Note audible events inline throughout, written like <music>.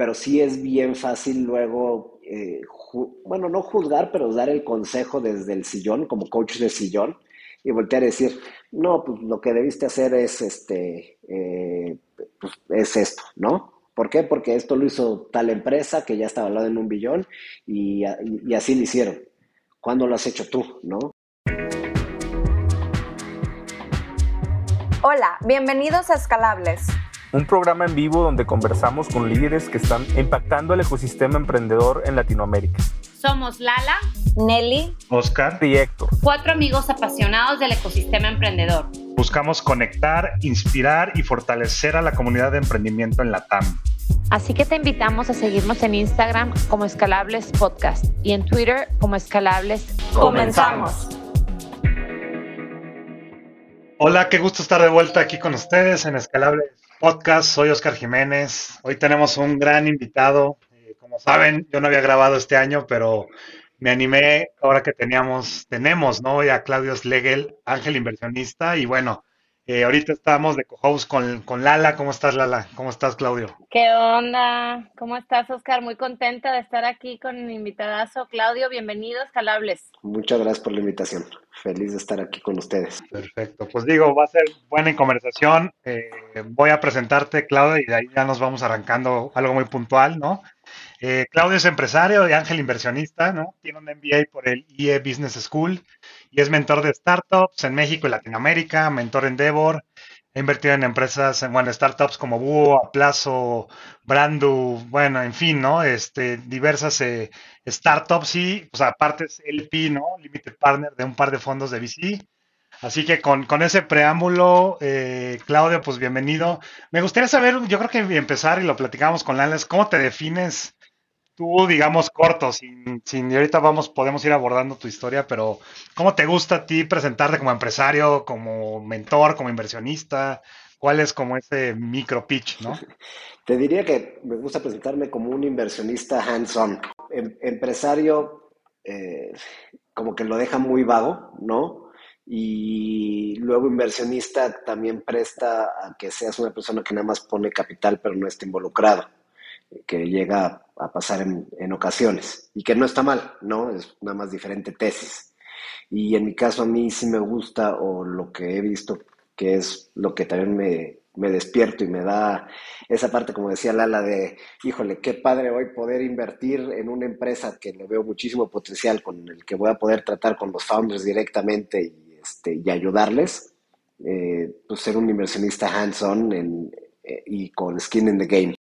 pero sí es bien fácil luego, eh, bueno, no juzgar, pero dar el consejo desde el sillón, como coach de sillón, y voltear a decir, no, pues lo que debiste hacer es, este, eh, pues, es esto, ¿no? ¿Por qué? Porque esto lo hizo tal empresa que ya estaba hablando en un billón y así lo hicieron. ¿Cuándo lo has hecho tú, no? Hola, bienvenidos a Escalables un programa en vivo donde conversamos con líderes que están impactando el ecosistema emprendedor en Latinoamérica. Somos Lala, Nelly, Oscar y Héctor. Cuatro amigos apasionados del ecosistema emprendedor. Buscamos conectar, inspirar y fortalecer a la comunidad de emprendimiento en la TAM. Así que te invitamos a seguirnos en Instagram como Escalables Podcast y en Twitter como Escalables. Comenzamos. Hola, qué gusto estar de vuelta aquí con ustedes en Escalables Podcast. Soy Oscar Jiménez. Hoy tenemos un gran invitado. Eh, como saben, yo no había grabado este año, pero me animé ahora que teníamos, tenemos, ¿no? a Claudio Slegel, ángel inversionista. Y bueno, eh, ahorita estamos de co-host con, con, Lala. ¿Cómo estás, Lala? ¿Cómo estás, Claudio? ¿Qué onda? ¿Cómo estás, Oscar? Muy contenta de estar aquí con el invitadazo. Claudio, bienvenido a Escalables. Muchas gracias por la invitación. Feliz de estar aquí con ustedes. Perfecto. Pues digo, va a ser buena conversación. Eh, voy a presentarte, Claudio, y de ahí ya nos vamos arrancando algo muy puntual, ¿no? Eh, Claudio es empresario y ángel inversionista, ¿no? Tiene un MBA por el IE Business School y es mentor de startups en México y Latinoamérica, mentor en Endeavor. He invertido en empresas, en bueno, startups como Búho, Aplazo, Brandu, bueno, en fin, ¿no? Este, diversas eh, startups y, pues aparte es LP, ¿no? Limited Partner de un par de fondos de VC. Así que con, con ese preámbulo, eh, Claudio, pues bienvenido. Me gustaría saber, yo creo que empezar y lo platicamos con Lales, ¿cómo te defines tú, digamos, corto, sin, sin, ahorita vamos, podemos ir abordando tu historia, pero ¿cómo te gusta a ti presentarte como empresario, como mentor, como inversionista? ¿Cuál es como ese micro pitch, no? <laughs> Te diría que me gusta presentarme como un inversionista hands-on. Em, empresario, eh, como que lo deja muy vago, ¿no? y luego inversionista también presta a que seas una persona que nada más pone capital pero no está involucrado, que llega a pasar en, ocasiones y que no está mal, ¿no? Es nada más diferente tesis. Y en mi caso a mí sí me gusta o lo que he visto que es lo que también me, me despierto y me da esa parte, como decía Lala, de, híjole, qué padre hoy poder invertir en una empresa que le veo muchísimo potencial, con el que voy a poder tratar con los founders directamente y este, y ayudarles, eh, pues ser un inversionista hands-on eh, y con skin in the game.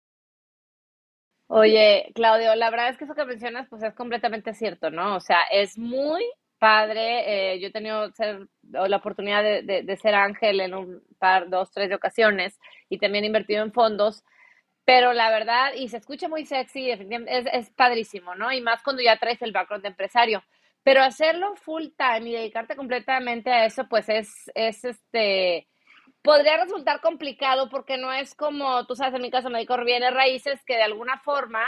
Oye, Claudio, la verdad es que eso que mencionas pues es completamente cierto, ¿no? O sea, es muy padre. Eh, yo he tenido la oportunidad de, ser ángel en un par, dos, tres ocasiones y también he invertido en fondos. Pero la verdad, y se escucha muy sexy, es, es padrísimo, ¿no? Y más cuando ya traes el background de empresario. Pero hacerlo full time y dedicarte completamente a eso, pues es, es este, podría resultar complicado porque no es como, tú sabes, en mi caso me dedico a bienes raíces, que de alguna forma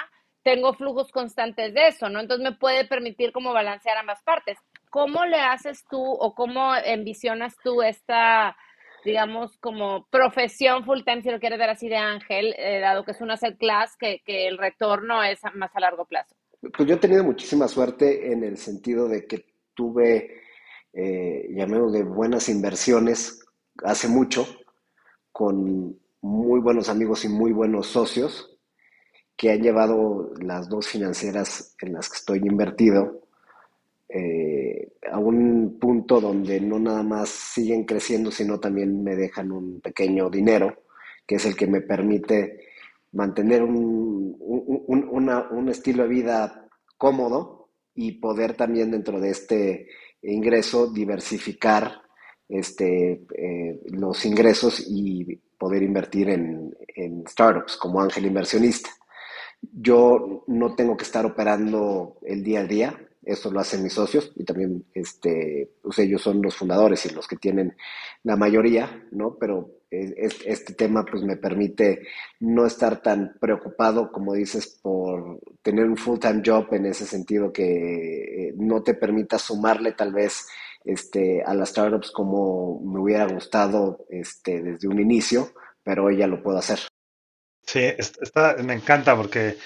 tengo flujos constantes de eso, ¿no? Entonces me puede permitir como balancear ambas partes. ¿Cómo le haces tú o cómo envisionas tú esta, digamos, como profesión full time, si lo quieres ver así de ángel, eh, dado que es una set class, que, que el retorno es más a largo plazo? Pues yo he tenido muchísima suerte en el sentido de que tuve, eh, de buenas inversiones hace mucho, con muy buenos amigos y muy buenos socios, que han llevado las dos financieras en las que estoy invertido eh, a un punto donde no nada más siguen creciendo, sino también me dejan un pequeño dinero, que es el que me permite mantener un, un, estilo de vida cómodo y poder también dentro de este ingreso diversificar este, eh, los ingresos y poder invertir en, en, startups como ángel inversionista. Yo no tengo que estar operando el día a día, eso lo hacen mis socios y también este, pues ellos son los fundadores y los que tienen la mayoría, ¿no? Pero este tema pues me permite no estar tan preocupado, como dices, por tener un full-time job en ese sentido que eh, no te permita sumarle tal vez este, a las startups como me hubiera gustado este, desde un inicio, pero hoy ya lo puedo hacer. Sí, está, me encanta porque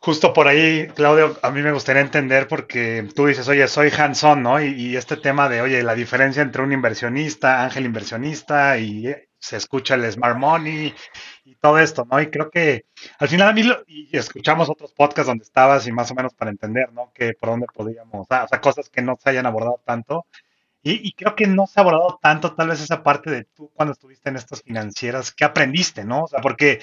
justo por ahí, Claudio, a mí me gustaría entender porque tú dices, oye, soy hands-on, ¿no? Y, este tema de, oye, la diferencia entre un inversionista, ángel inversionista y se escucha el smart money y todo esto, ¿no? Y creo que al final a mí, y escuchamos otros podcasts donde estabas y más o menos para entender, ¿no? Que por dónde podíamos, o sea, cosas que no se hayan abordado tanto. Y, creo que no se ha abordado tanto tal vez esa parte de tú cuando estuviste en estas financieras, ¿qué aprendiste, no? O sea, porque,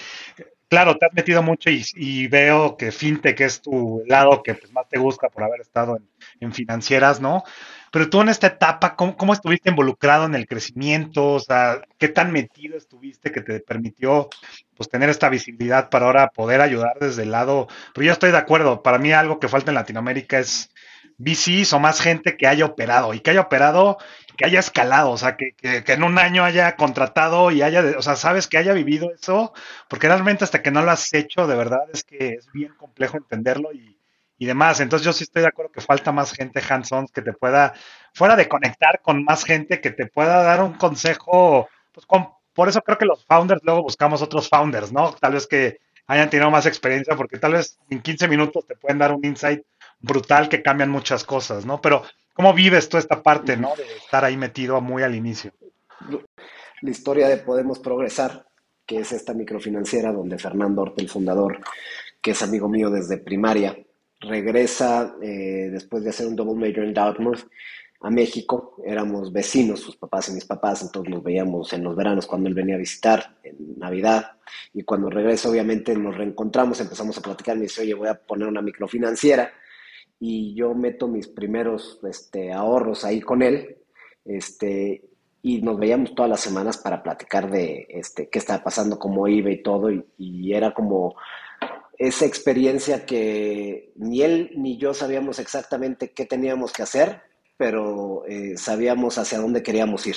claro, te has metido mucho y, veo que FinTech es tu lado que pues, más te gusta por haber estado en financieras, ¿no? Pero tú en esta etapa, ¿cómo, estuviste involucrado en el crecimiento? O sea, ¿qué tan metido estuviste que te permitió pues tener esta visibilidad para ahora poder ayudar desde el lado? Pero yo estoy de acuerdo, para mí algo que falta en Latinoamérica es VCs o más gente que haya operado y que haya operado, que haya escalado, o sea, que, que, en un año haya contratado y haya, o sea, sabes que haya vivido eso, porque realmente hasta que no lo has hecho, de verdad es que es bien complejo entenderlo y, y demás. Entonces yo sí estoy de acuerdo que falta más gente hands-on que te pueda, fuera de conectar con más gente, que te pueda dar un consejo, pues por eso creo que los founders luego buscamos otros founders, ¿no? Tal vez que hayan tenido más experiencia, porque tal vez en 15 minutos te pueden dar un insight brutal que cambian muchas cosas, ¿no? Pero ¿cómo vives tú esta parte, ¿no? De estar ahí metido muy al inicio. La historia de Podemos Progresar, que es esta microfinanciera donde Fernando Orte, el fundador, que es amigo mío desde primaria, regresa eh, después de hacer un double major en Dartmouth a México. Éramos vecinos, sus papás y mis papás, entonces nos veíamos en los veranos cuando él venía a visitar, en Navidad. Y cuando regresa, obviamente nos reencontramos, empezamos a platicar. Me dice, oye, voy a poner una microfinanciera. Y yo meto mis primeros este, ahorros ahí con él. Este, y nos veíamos todas las semanas para platicar de este, qué estaba pasando, cómo iba y todo. y era como esa experiencia que ni él ni yo sabíamos exactamente qué teníamos que hacer, pero eh, sabíamos hacia dónde queríamos ir.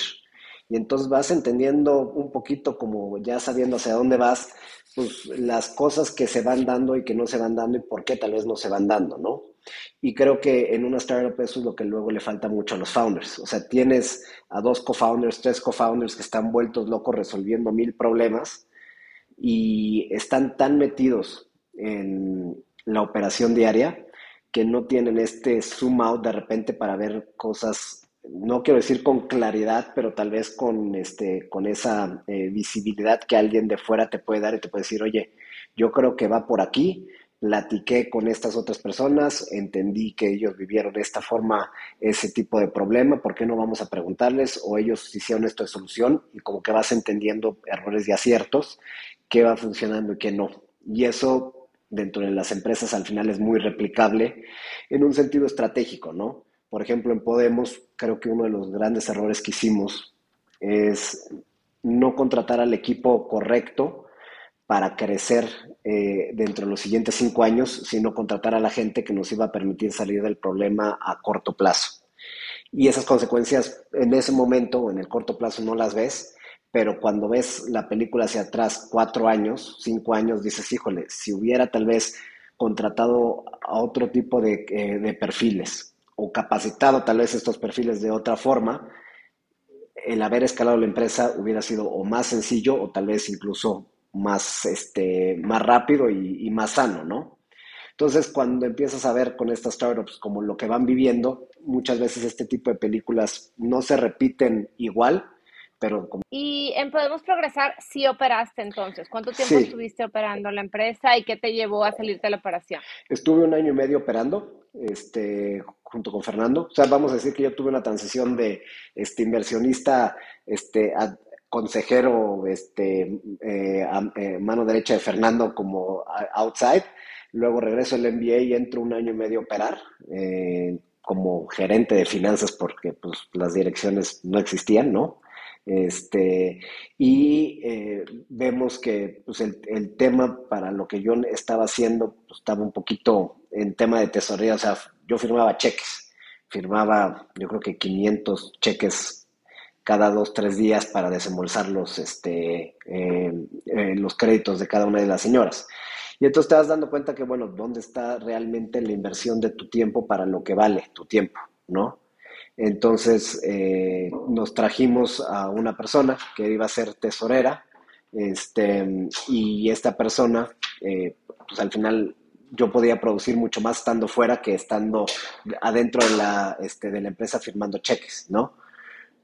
Y entonces vas entendiendo un poquito como ya sabiendo hacia dónde vas, pues las cosas que se van dando y que no se van dando y por qué tal vez no se van dando, ¿no? Y creo que en una startup eso es lo que luego le falta mucho a los founders. O sea, tienes a dos co-founders, tres co-founders que están vueltos locos resolviendo mil problemas y están tan metidos en la operación diaria que no tienen este zoom out de repente para ver cosas, no quiero decir con claridad, pero tal vez con, este, con esa eh, visibilidad que alguien de fuera te puede dar y te puede decir, oye, yo creo que va por aquí, platiqué con estas otras personas, entendí que ellos vivieron de esta forma ese tipo de problema, ¿por qué no vamos a preguntarles? O ellos hicieron esto de solución y como que vas entendiendo errores y aciertos, qué va funcionando y qué no. Y eso dentro de las empresas al final es muy replicable en un sentido estratégico, ¿no? Por ejemplo, en Podemos, creo que uno de los grandes errores que hicimos es no contratar al equipo correcto para crecer eh, dentro de los siguientes cinco años, sino contratar a la gente que nos iba a permitir salir del problema a corto plazo. Y esas consecuencias en ese momento en el corto plazo no las ves, pero cuando ves la película hacia atrás, cuatro años, cinco años, dices, híjole, si hubiera tal vez contratado a otro tipo de, eh, perfiles o capacitado tal vez estos perfiles de otra forma, el haber escalado la empresa hubiera sido o más sencillo o tal vez incluso más, este, más rápido y, y más sano, ¿no? Entonces, cuando empiezas a ver con estas startups como lo que van viviendo, muchas veces este tipo de películas no se repiten igual, y en Podemos Progresar, sí operaste entonces. ¿Cuánto tiempo estuviste operando la empresa y qué te llevó a salirte de la operación? Estuve un año y medio operando, este, junto con Fernando. O sea, vamos a decir que yo tuve una transición de este, inversionista este, a consejero, este, eh, eh, mano derecha de Fernando como outside. Luego regreso al MBA y entro un año y medio a operar. Eh, como gerente de finanzas porque pues, las direcciones no existían, ¿no? Este, y eh, vemos que pues, el, tema para lo que yo estaba haciendo pues, estaba un poquito en tema de tesorería, o sea, yo firmaba cheques, firmaba yo creo que 500 cheques cada dos, tres días para desembolsar los, este, eh, eh, los créditos de cada una de las señoras. Y entonces te vas dando cuenta que, bueno, ¿dónde está realmente la inversión de tu tiempo para lo que vale tu tiempo, ¿no? Entonces eh, nos trajimos a una persona que iba a ser tesorera Este, y esta persona, eh, pues al final yo podía producir mucho más estando fuera que estando adentro de la, este, de la empresa firmando cheques, ¿no?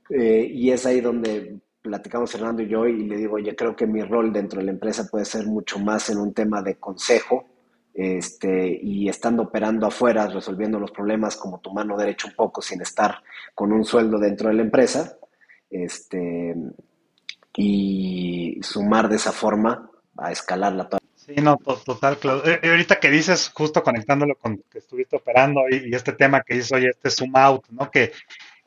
Eh, y es ahí donde platicamos Fernando y yo y le digo, oye, creo que mi rol dentro de la empresa puede ser mucho más en un tema de consejo este, y estando operando afuera, resolviendo los problemas como tu mano derecha un poco sin estar con un sueldo dentro de la empresa, este, y sumar de esa forma a escalar la Sí, no, total, claro. Eh, eh, ahorita que dices, justo conectándolo con que estuviste operando y, este tema que dices, oye, este zoom out, ¿no? Que,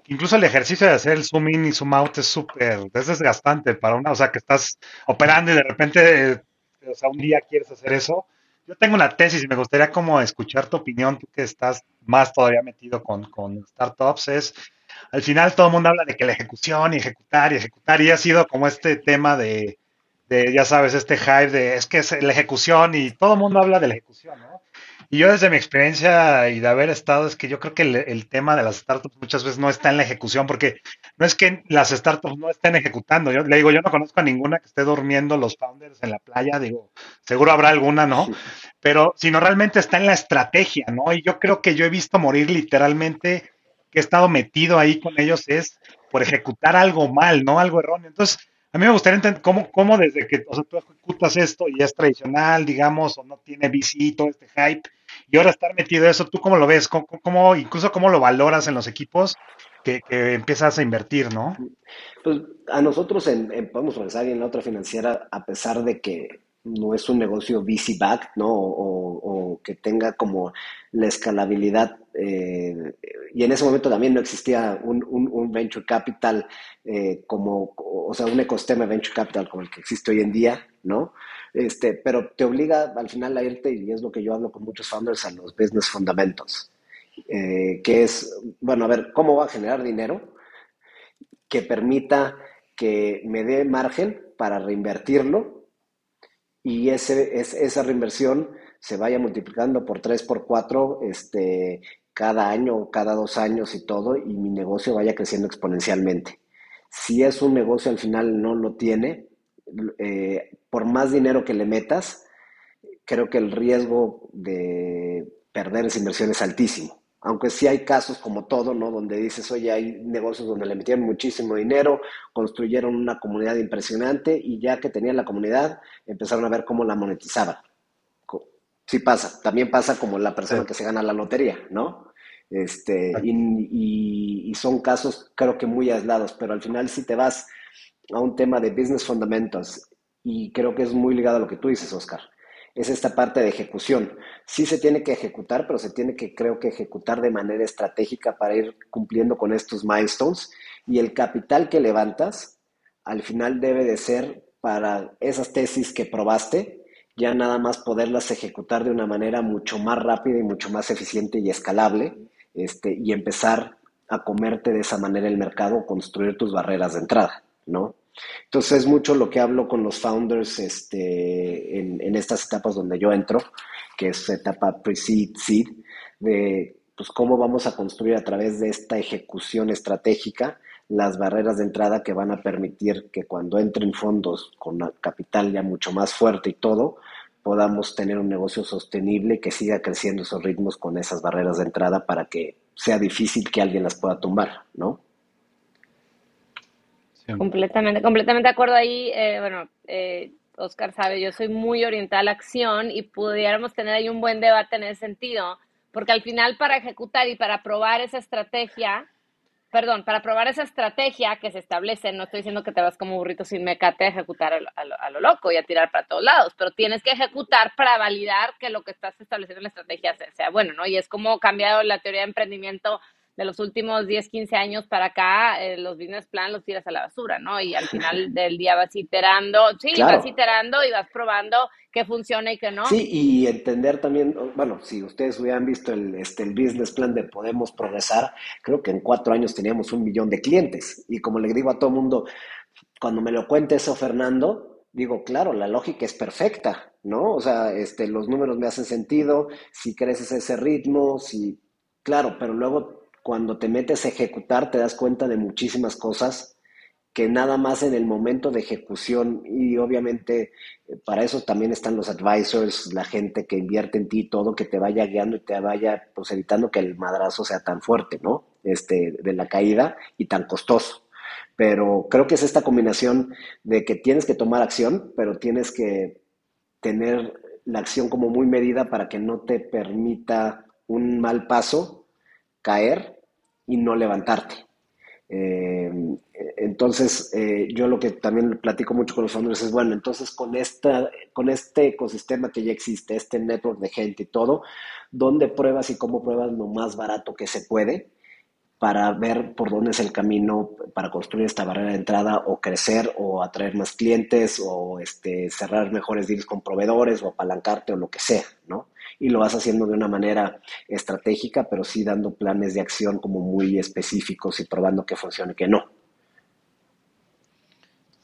incluso el ejercicio de hacer el zoom in y zoom out es súper, es desgastante para una, o sea, que estás operando y de repente, o sea, un día quieres hacer eso. Yo tengo una tesis y me gustaría como escuchar tu opinión, tú que estás más todavía metido con, con startups, es, al final todo el mundo habla de que la ejecución y ejecutar y ejecutar y ha sido como este tema de ya sabes, este hype de es que es la ejecución y todo el mundo habla de la ejecución, ¿no? Y yo desde mi experiencia y de haber estado, es que yo creo que el, tema de las startups muchas veces no está en la ejecución, porque no es que las startups no estén ejecutando. Yo le digo, yo no conozco a ninguna que esté durmiendo los founders en la playa, digo, seguro habrá alguna, ¿no? Pero sino realmente está en la estrategia, ¿no? Y yo creo que yo he visto morir literalmente, que he estado metido ahí con ellos, es por ejecutar algo mal, ¿no? Algo erróneo. Entonces, a mí me gustaría entender cómo, cómo desde que o sea, tú ejecutas esto y es tradicional, digamos, o no tiene VC, todo este hype, y ahora estar metido en eso, ¿tú cómo lo ves? ¿Cómo, incluso cómo lo valoras en los equipos que, empiezas a invertir, no? Pues a nosotros en, podemos pensar en la otra financiera, a pesar de que no es un negocio VC back, ¿no? O, que tenga como la escalabilidad. Eh, y en ese momento también no existía un, venture capital eh, como, o sea, un ecosistema venture capital como el que existe hoy en día, ¿no? Este, pero te obliga al final a irte, y es lo que yo hablo con muchos founders, a los business fundamentals, eh, que es, bueno, a ver, ¿cómo va a generar dinero que permita que me dé margen para reinvertirlo y ese, es, esa reinversión se vaya multiplicando por 3, por 4 este, cada año, cada dos años y todo, y mi negocio vaya creciendo exponencialmente. Si es un negocio al final no lo tiene, eh, por más dinero que le metas, creo que el riesgo de perder esa inversión es altísimo aunque sí hay casos como todo, ¿no? Donde dices, oye, hay negocios donde le metieron muchísimo dinero, construyeron una comunidad impresionante y ya que tenían la comunidad, empezaron a ver cómo la monetizaban. Sí pasa, también pasa como la persona que se gana la lotería, ¿no? Este, y, y, son casos creo que muy aislados, pero al final si te vas a un tema de business fundamentals, y creo que es muy ligado a lo que tú dices, Oscar, es esta parte de ejecución. Sí se tiene que ejecutar, pero se tiene que, creo que, ejecutar de manera estratégica para ir cumpliendo con estos milestones. Y el capital que levantas, al final debe de ser para esas tesis que probaste, ya nada más poderlas ejecutar de una manera mucho más rápida y mucho más eficiente y escalable, este, y empezar a comerte de esa manera el mercado, construir tus barreras de entrada, ¿no? Entonces es mucho lo que hablo con los founders este, en, estas etapas donde yo entro, que es etapa pre-seed, seed, de pues, cómo vamos a construir a través de esta ejecución estratégica las barreras de entrada que van a permitir que cuando entren fondos con capital ya mucho más fuerte y todo, podamos tener un negocio sostenible que siga creciendo esos ritmos con esas barreras de entrada para que sea difícil que alguien las pueda tumbar, ¿no? Completamente, completamente de acuerdo ahí. Eh, bueno, eh, Oscar sabe, yo soy muy orientada a la acción y pudiéramos tener ahí un buen debate en ese sentido, porque al final para ejecutar y para probar esa estrategia, perdón, para probar esa estrategia que se establece, no estoy diciendo que te vas como burrito sin mecate a ejecutar a lo, loco y a tirar para todos lados, pero tienes que ejecutar para validar que lo que estás estableciendo en la estrategia sea, sea bueno, ¿no? Y es como cambiado la teoría de emprendimiento de los últimos 10, 15 años para acá, eh, los business plan los tiras a la basura, ¿no? Y al final <laughs> del día vas iterando, sí, vas iterando y vas probando qué funciona y qué no. Sí, y entender también, bueno, si ustedes hubieran visto el, este, el business plan de Podemos Progresar, creo que en cuatro años teníamos un millón de clientes. Y como le digo a todo mundo, cuando me lo cuente eso Fernando, digo, claro, la lógica es perfecta, ¿no? O sea, este, los números me hacen sentido, si creces ese ritmo, si, claro, pero luego cuando te metes a ejecutar te das cuenta de muchísimas cosas que nada más en el momento de ejecución y obviamente eh, para eso también están los advisors, la gente que invierte en ti, todo que te vaya guiando y te vaya pues evitando que el madrazo sea tan fuerte, ¿no? Este, de la caída y tan costoso. Pero creo que es esta combinación de que tienes que tomar acción, pero tienes que tener la acción como muy medida para que no te permita un mal paso caer y no levantarte. Eh, entonces, eh, yo lo que también platico mucho con los founders es, bueno, entonces con, esta, con este ecosistema que ya existe, este network de gente y todo, ¿dónde pruebas y cómo pruebas lo más barato que se puede? para ver por dónde es el camino para construir esta barrera de entrada o crecer o atraer más clientes o este, cerrar mejores deals con proveedores o apalancarte o lo que sea, ¿no? Y lo vas haciendo de una manera estratégica, pero sí dando planes de acción como muy específicos y probando que funcione y que no.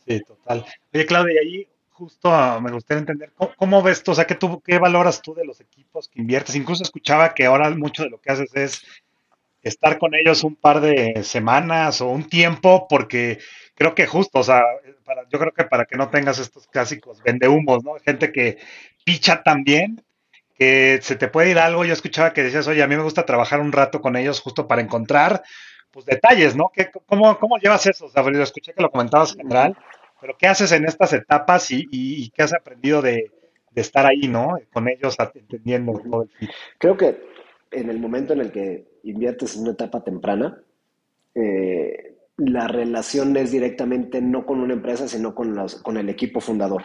Sí, total. Oye, Claudia, y ahí justo ah, me gustaría entender cómo, ves tú, o sea, ¿qué, tú, ¿qué valoras tú de los equipos que inviertes? Incluso escuchaba que ahora mucho de lo que haces es estar con ellos un par de semanas o un tiempo, porque creo que justo, o sea, yo creo que para que no tengas estos clásicos vendehumos, ¿no? Gente que picha tan bien que se te puede ir algo. Yo escuchaba que decías, oye, a mí me gusta trabajar un rato con ellos justo para encontrar, pues, detalles, ¿no? ¿Qué, cómo, ¿Cómo llevas eso? O sea, escuché que lo comentabas general, pero ¿qué haces en estas etapas y, qué has aprendido de, de, estar ahí, ¿no? Con ellos, entendiendo todo el Creo que en el momento en el que inviertes en una etapa temprana, eh, la relación es directamente no con una empresa, sino con, los, con el equipo fundador.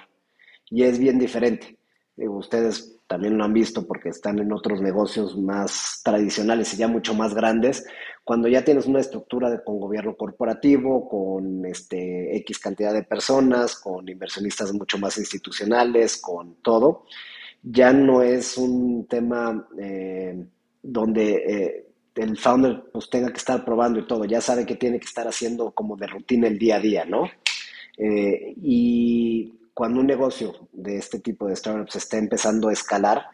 Y es bien diferente. ustedes también lo han visto porque están en otros negocios más tradicionales y ya mucho más grandes. Cuando ya tienes una estructura con gobierno corporativo, con este, X cantidad de personas, con inversionistas mucho más institucionales, con todo, ya no es un tema eh, donde eh, el founder pues tenga que estar probando y todo, ya sabe que tiene que estar haciendo como de rutina el día a día, ¿no? Eh, y cuando un negocio de este tipo de startups está empezando a escalar,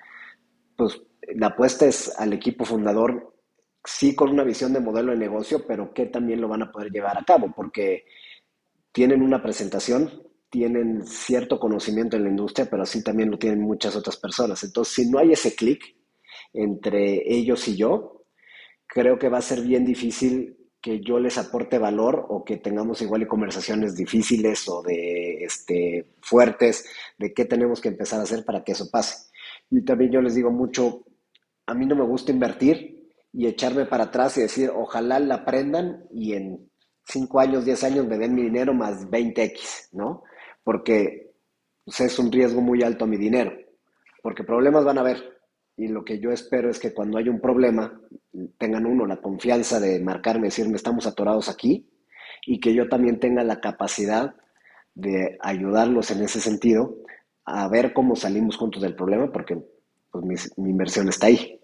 pues la apuesta es al equipo fundador, sí con una visión de modelo de negocio, pero que también lo van a poder llevar a cabo, porque tienen una presentación, tienen cierto conocimiento en la industria, pero así también lo tienen muchas otras personas. Entonces, si no hay ese clic entre ellos y yo, creo que va a ser bien difícil que yo les aporte valor o que tengamos igual conversaciones difíciles o de este, fuertes de qué tenemos que empezar a hacer para que eso pase. Y también yo les digo mucho, a mí no me gusta invertir y echarme para atrás y decir, ojalá la aprendan y en 5 años, 10 años me den mi dinero más 20x, ¿no? Porque pues, es un riesgo muy alto a mi dinero, porque problemas van a haber, y lo que yo espero es que cuando haya un problema tengan uno la confianza de marcarme, decirme estamos atorados aquí y que yo también tenga la capacidad de ayudarlos en ese sentido a ver cómo salimos juntos del problema porque pues, mi inversión está ahí.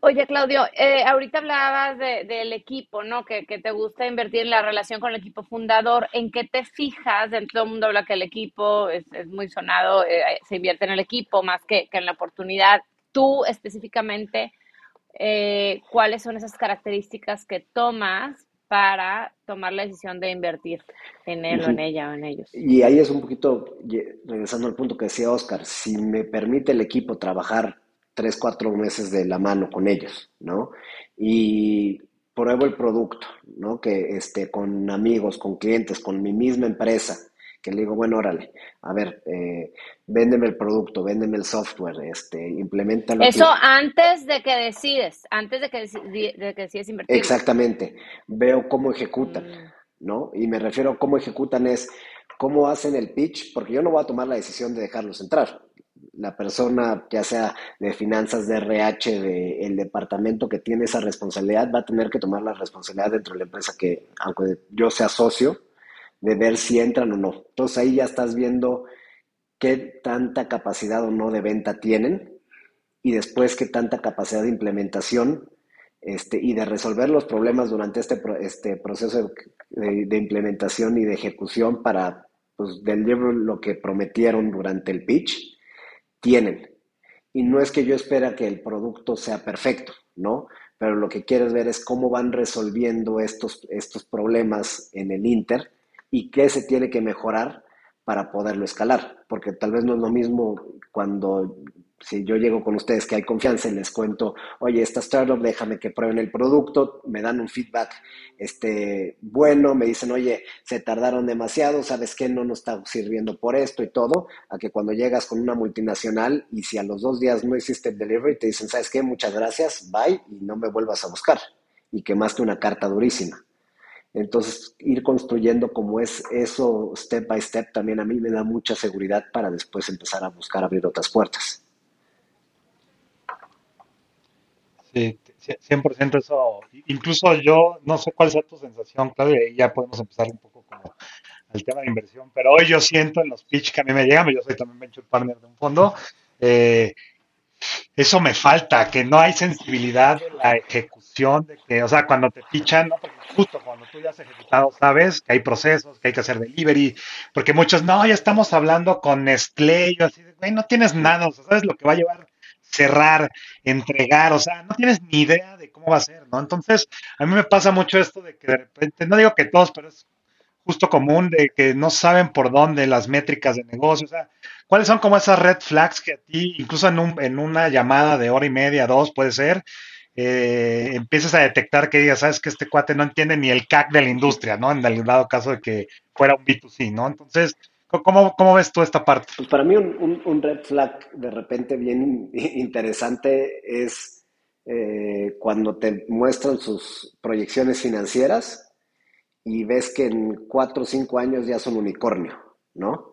Oye, Claudio, eh, ahorita hablabas del equipo, ¿no? Que, te gusta invertir en la relación con el equipo fundador. ¿En qué te fijas? Todo el mundo habla que el equipo es, muy sonado, eh, se invierte en el equipo más que, en la oportunidad. Tú específicamente, eh, ¿cuáles son esas características que tomas para tomar la decisión de invertir en él o en ella o en ellos? Y ahí es un poquito, regresando al punto que decía Oscar, si me permite el equipo trabajar tres, cuatro meses de la mano con ellos, ¿no? Y pruebo el producto, ¿no? Que este, con amigos, con clientes, con mi misma empresa, que le digo, bueno, órale, a ver, eh, véndeme el producto, véndeme el software, este, implementalo. Eso antes de que decides, antes de que, de que decides invertir. Exactamente, veo cómo ejecutan, mm. ¿no? Y me refiero a cómo ejecutan es cómo hacen el pitch, porque yo no voy a tomar la decisión de dejarlos entrar la persona, ya sea de finanzas, de RH, del departamento que tiene esa responsabilidad, va a tener que tomar la responsabilidad dentro de la empresa que, aunque yo sea socio, de ver si entran o no. Entonces ahí ya estás viendo qué tanta capacidad o no de venta tienen y después qué tanta capacidad de implementación este, y de resolver los problemas durante este, este proceso de, de, implementación y de ejecución para pues, del lo que prometieron durante el pitch tienen. Y no es que yo espera que el producto sea perfecto, ¿no? pero lo que quieres ver es cómo van resolviendo estos, estos problemas en el Inter y qué se tiene que mejorar para poderlo escalar, porque tal vez no es lo mismo cuando si yo llego con ustedes que hay confianza y les cuento, oye, esta startup, déjame que prueben el producto, me dan un feedback este, bueno, me dicen, oye, se tardaron demasiado, ¿sabes qué? No nos está sirviendo por esto y todo, a que cuando llegas con una multinacional y si a los dos días no hiciste el delivery, te dicen, ¿sabes qué? Muchas gracias, bye, y no me vuelvas a buscar. Y quemaste una carta durísima. Entonces, ir construyendo como es eso step by step también a mí me da mucha seguridad para después empezar a buscar abrir otras puertas. Sí, 100% eso. Incluso yo no sé cuál sea tu sensación, Claudia, y ya podemos empezar un poco como al tema de inversión, pero hoy yo siento en los pitch que a mí me llegan, yo soy también venture partner de un fondo, eh, eso me falta, que no hay sensibilidad de la ejecución, de que, o sea, cuando te fichan, ¿no? porque justo cuando tú ya has ejecutado, sabes que hay procesos, que hay que hacer delivery, porque muchos, no, ya estamos hablando con Nestlé, yo así, güey, no tienes nada, o sea, sabes lo que va a llevar cerrar, entregar, o sea, no tienes ni idea de cómo va a ser, ¿no? Entonces, a mí me pasa mucho esto de que de repente, no digo que todos, pero es justo común de que no saben por dónde las métricas de negocio, o sea, cuáles son como esas red flags que a ti, incluso en, un, en una llamada de hora y media, dos, puede ser, eh, empiezas a detectar que digas, sabes que este cuate no entiende ni el CAC de la industria, ¿no? En el dado caso de que fuera un B2C, ¿no? Entonces, ¿Cómo, ¿Cómo, ves tú esta parte? Pues para mí un, un, red flag de repente bien interesante es eh, cuando te muestran sus proyecciones financieras y ves que en cuatro o cinco años ya son unicornio, ¿no?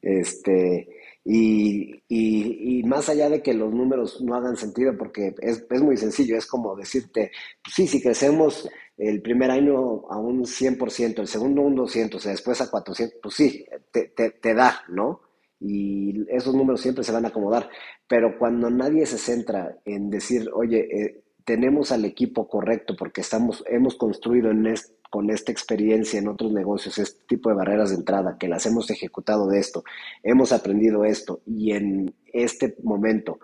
Este, y, y, y, más allá de que los números no hagan sentido, porque es, es muy sencillo, es como decirte, pues sí, si crecemos el primer año a un 100%, el segundo un 200, o sea, después a 400, pues sí, te, da, ¿no? Y esos números siempre se van a acomodar. Pero cuando nadie se centra en decir, oye, eh, tenemos al equipo correcto porque estamos, hemos construido en con esta experiencia en otros negocios este tipo de barreras de entrada, que las hemos ejecutado de esto, hemos aprendido esto y en este momento,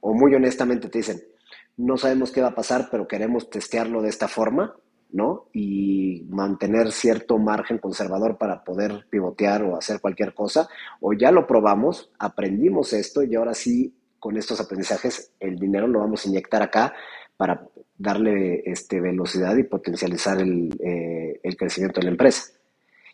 o muy honestamente te dicen, no sabemos qué va a pasar, pero queremos testearlo de esta forma, ¿no? Y mantener cierto margen conservador para poder pivotear o hacer cualquier cosa, o ya lo probamos, aprendimos esto y ahora sí, con estos aprendizajes, el dinero lo vamos a inyectar acá para darle este, velocidad y potencializar el, eh, el crecimiento de la empresa.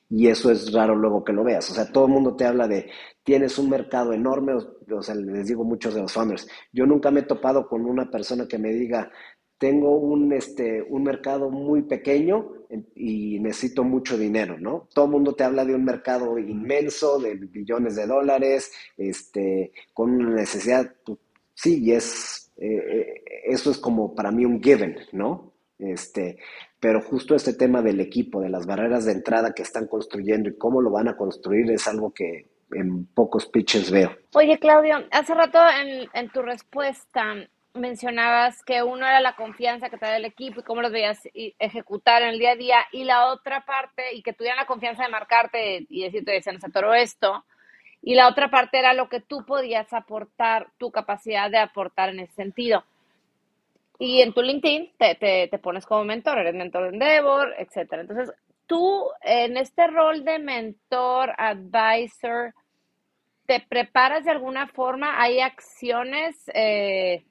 Y eso es raro luego que lo veas. O sea, todo el mundo te habla de, tienes un mercado enorme, o, sea, les digo muchos de los founders, yo nunca me he topado con una persona que me diga, tengo un, este, un mercado muy pequeño y necesito mucho dinero, ¿no? Todo el mundo te habla de un mercado inmenso, de billones de dólares, este, con una necesidad, pues, sí, y es, eh, eh, eso es como para mí un given, ¿no? Este, pero justo este tema del equipo, de las barreras de entrada que están construyendo y cómo lo van a construir es algo que en pocos pitches veo. Oye, Claudio, hace rato en, en tu respuesta mencionabas que uno era la confianza que te da el equipo y cómo los veías ejecutar en el día a día, y la otra parte, y que tuvieran la confianza de marcarte y decirte, se nos atoró esto, y la otra parte era lo que tú podías aportar, tu capacidad de aportar en ese sentido. Y en tu LinkedIn te, te, te pones como mentor, eres mentor de Endeavor, etc. Entonces, tú en este rol de mentor, advisor, ¿te preparas de alguna forma? ¿Hay acciones? Eh,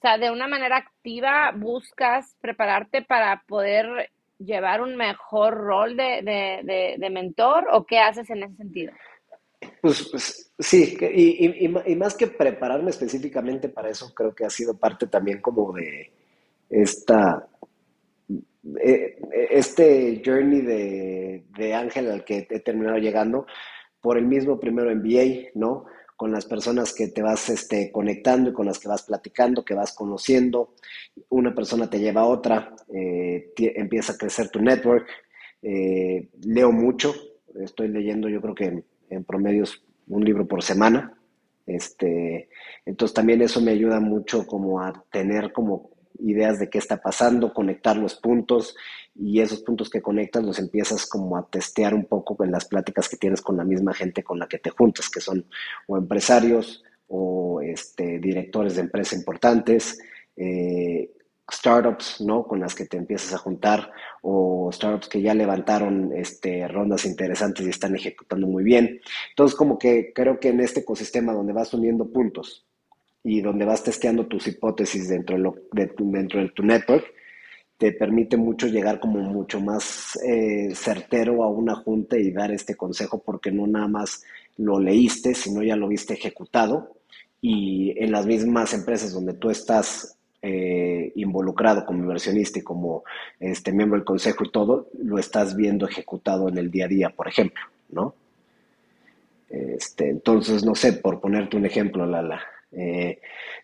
o sea, de una manera activa buscas prepararte para poder llevar un mejor rol de, mentor o qué haces en ese sentido? Pues, pues sí, y, y, más que prepararme específicamente para eso, creo que ha sido parte también como de esta, eh, este journey de, de Ángel al que he terminado llegando por el mismo primero MBA, ¿no? Con las personas que te vas este, conectando y con las que vas platicando, que vas conociendo. Una persona te lleva a otra, eh, empieza a crecer tu network. Eh, leo mucho, estoy leyendo yo creo que en, en promedios un libro por semana. Este, entonces también eso me ayuda mucho como a tener como ideas de qué está pasando, conectar los puntos y esos puntos que conectas los empiezas como a testear un poco en las pláticas que tienes con la misma gente con la que te juntas, que son o empresarios o este, directores de empresas importantes. Eh, startups, ¿no? Con las que te empiezas a juntar o startups que ya levantaron este, rondas interesantes y están ejecutando muy bien. Entonces, como que creo que en este ecosistema donde vas uniendo puntos y donde vas testeando tus hipótesis dentro de, lo, de dentro de tu network, te permite mucho llegar como mucho más eh, certero a una junta y dar este consejo porque no nada más lo leíste, sino ya lo viste ejecutado y en las mismas empresas donde tú estás eh, involucrado como inversionista y como este miembro del consejo y todo, lo estás viendo ejecutado en el día a día, por ejemplo, ¿no? Este, entonces, no sé, por ponerte un ejemplo, Lala, eh,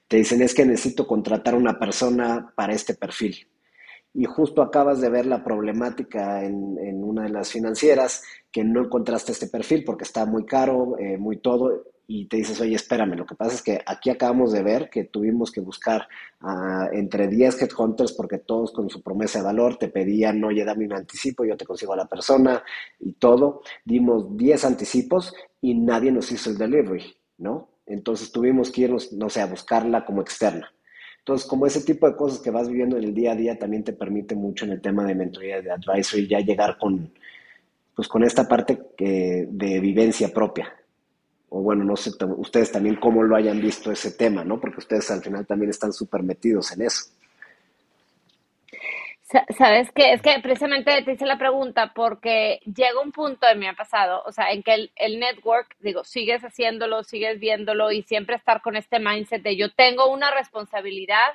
te dicen es que necesito contratar una persona para este perfil. Y justo acabas de ver la problemática en, una de las financieras que no encontraste este perfil porque está muy caro, eh, muy todo, y te dices, oye, espérame, lo que pasa es que aquí acabamos de ver que tuvimos que buscar entre 10 headhunters porque todos con su promesa de valor te pedían, oye, dame un anticipo, yo te consigo a la persona y todo. Dimos 10 anticipos y nadie nos hizo el delivery, ¿no? Entonces tuvimos que irnos, no sé, a buscarla como externa. Entonces, como ese tipo de cosas que vas viviendo en el día a día también te permite mucho en el tema de mentoría, de advisory, ya llegar con, pues con esta parte que, de vivencia propia, o bueno, no sé ustedes también cómo lo hayan visto ese tema, ¿no? Porque ustedes al final también están súper metidos en eso. Sabes que es que precisamente te hice la pregunta porque llega un punto en mi pasado, o sea, en que el, el, network, digo, sigues haciéndolo, sigues viéndolo y siempre estar con este mindset de yo tengo una responsabilidad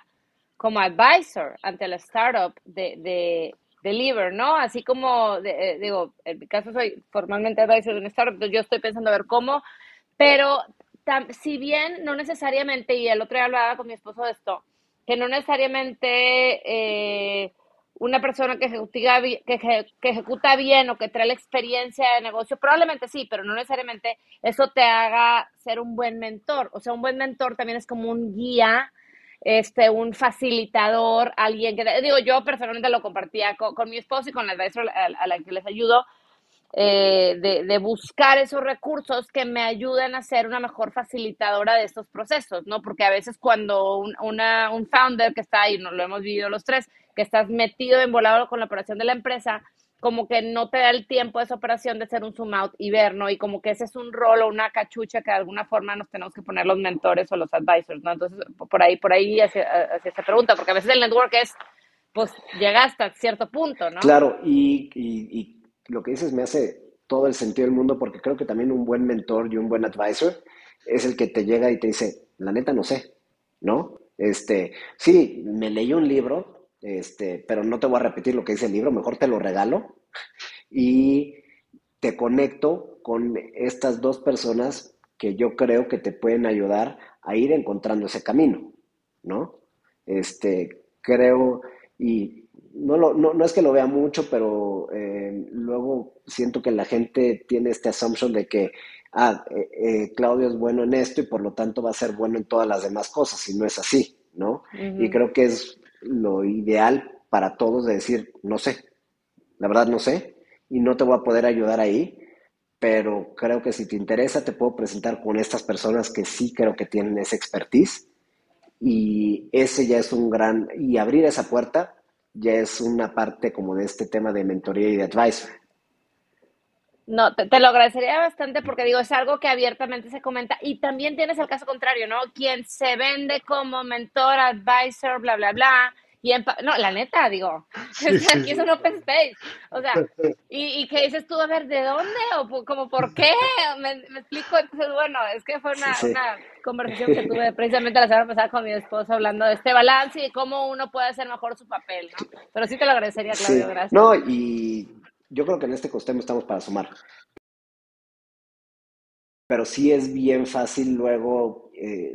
como advisor ante la startup de, de deliver, ¿no? Así como, de, digo, en mi caso soy formalmente advisor de una startup, yo estoy pensando a ver cómo pero si bien no necesariamente, y el otro día hablaba con mi esposo de esto, que no necesariamente eh, una persona que ejecuta, que, ejecuta bien o que trae la experiencia de negocio, probablemente sí, pero no necesariamente eso te haga ser un buen mentor. O sea, un buen mentor también es como un guía, este, un facilitador, alguien que, digo, yo personalmente lo compartía con, mi esposo y con la advisor a, a la que les ayudo, eh, de, buscar esos recursos que me ayuden a ser una mejor facilitadora de estos procesos, ¿no? Porque a veces cuando un, una, un founder que está ahí, nos lo hemos vivido los tres, que estás metido, envolado con la operación de la empresa, como que no te da el tiempo de esa operación de hacer un zoom out y ver, ¿no? Y como que ese es un rol o una cachucha que de alguna forma nos tenemos que poner los mentores o los advisors, ¿no? Entonces, por ahí, por ahí hacia, hacia esta pregunta, porque a veces el network es, pues, llega hasta cierto punto, ¿no? Claro, y, y, y lo que dices me hace todo el sentido del mundo porque creo que también un buen mentor y un buen advisor es el que te llega y te dice, la neta no sé, ¿no? Este, sí, me leí un libro, este, pero no te voy a repetir lo que dice el libro, mejor te lo regalo <laughs> y te conecto con estas dos personas que yo creo que te pueden ayudar a ir encontrando ese camino, ¿no? Este, creo, y no, lo, no, no, es que lo vea mucho, pero eh, luego siento que la gente tiene este assumption de que, ah, eh, eh, Claudio es bueno en esto y por lo tanto va a ser bueno en todas las demás cosas, y no es así, ¿no? Y creo que es lo ideal para todos de decir, no sé, la verdad no sé, y no te voy a poder ayudar ahí, pero creo que si te interesa te puedo presentar con estas personas que sí creo que tienen esa expertise, y ese ya es un gran, y abrir esa puerta ya es una parte como de este tema de mentoría y de advisor. No, te, lo agradecería bastante porque digo, es algo que abiertamente se comenta y también tienes el caso contrario, ¿no? Quien se vende como mentor, advisor, bla, bla, bla. Y no, la neta, digo, <laughs> aquí es un open space. O sea, <laughs> y, y que dices tú, a ver, ¿de dónde? O como, ¿por qué? Me, explico. Entonces, bueno, es que fue una, una conversación que tuve precisamente la semana pasada con mi esposa hablando de este balance y cómo uno puede hacer mejor su papel, ¿no? Pero sí te lo agradecería, Claudio, gracias. No, y yo creo que en este ecosistema estamos para sumar. Pero sí es bien fácil luego, eh,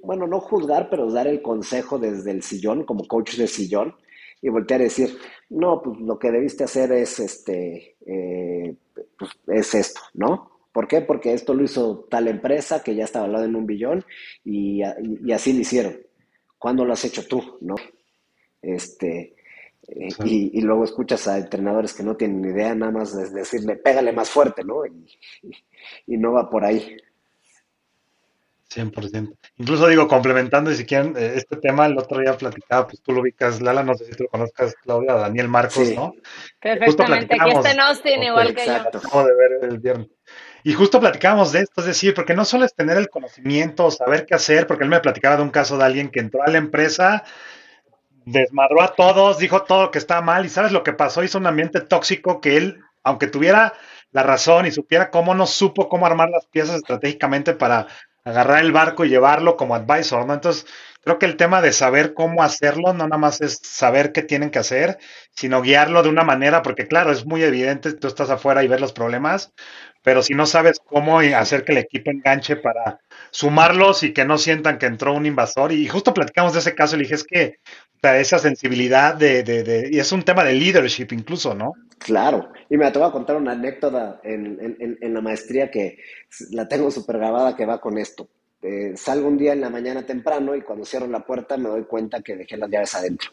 bueno, no juzgar, pero dar el consejo desde el sillón, como coach de sillón, y voltear a decir, no, pues lo que debiste hacer es, este, eh, pues, es esto, ¿no? ¿Por qué? Porque esto lo hizo tal empresa que ya estaba hablando en un billón y, y, así lo hicieron. ¿Cuándo lo has hecho tú? ¿No? Este, eh, y, luego escuchas a entrenadores que no tienen ni idea, nada más de decirle, pégale más fuerte, ¿no? Y, no va por ahí. 100%. Incluso digo, complementando, y si quieren, eh, este tema, el otro día platicaba, pues tú lo ubicas, Lala, no sé si tú lo conozcas, Claudia, Daniel Marcos, Sí, ¿no? Perfectamente. Aquí está en Austin, igual que yo. exacto. acabo de ver el viernes. Y justo platicábamos de esto, es decir, porque no solo es tener el conocimiento, saber qué hacer, porque él me platicaba de un caso de alguien que entró a la empresa, desmadró a todos, dijo todo que estaba mal, y ¿sabes lo que pasó? Hizo un ambiente tóxico que él, aunque tuviera la razón y supiera cómo no supo cómo armar las piezas estratégicamente para agarrar el barco y llevarlo como advisor, ¿no? Entonces, creo que el tema de saber cómo hacerlo no nada más es saber qué tienen que hacer, sino guiarlo de una manera, porque claro, es muy evidente, tú estás afuera y ves los problemas, pero si no sabes cómo hacer que el equipo enganche para sumarlos y que no sientan que entró un invasor, y justo platicamos de ese caso, le dije, es que esa sensibilidad de, de, de, y es un tema de leadership incluso, ¿no? Claro. Y me te voy a contar una anécdota en, en, en la maestría que la tengo súper grabada que va con esto. Eh, salgo un día en la mañana temprano y cuando cierro la puerta me doy cuenta que dejé las llaves adentro,